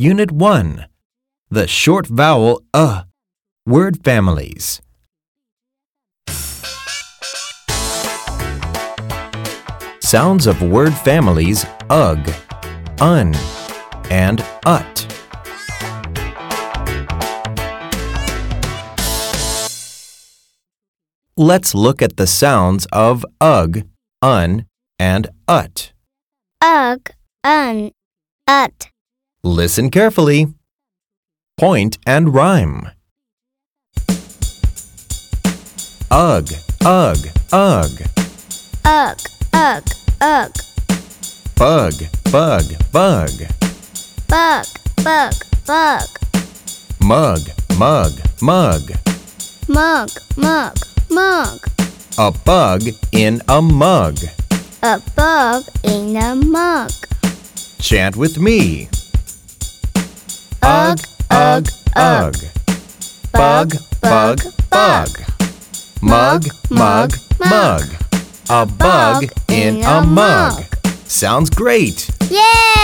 Unit 1 The short vowel uh. Word families. Sounds of word families ug, un, and ut. Let's look at the sounds of ug, un, and ut. ugh, un, ut, Listen carefully. Point and rhyme. Ugh, ugh, ugh. ugh, ugh, ugh, Bug, bug, bug. bug, bug, bug, Mug, mug, mug. mug, mug, mug, A bug in a mug. a bug in a mug. Chant with me. Ugh, ugh. Bug, bug, bug. Mug, mug, mug. A bug in a mug. Sounds great. Yeah!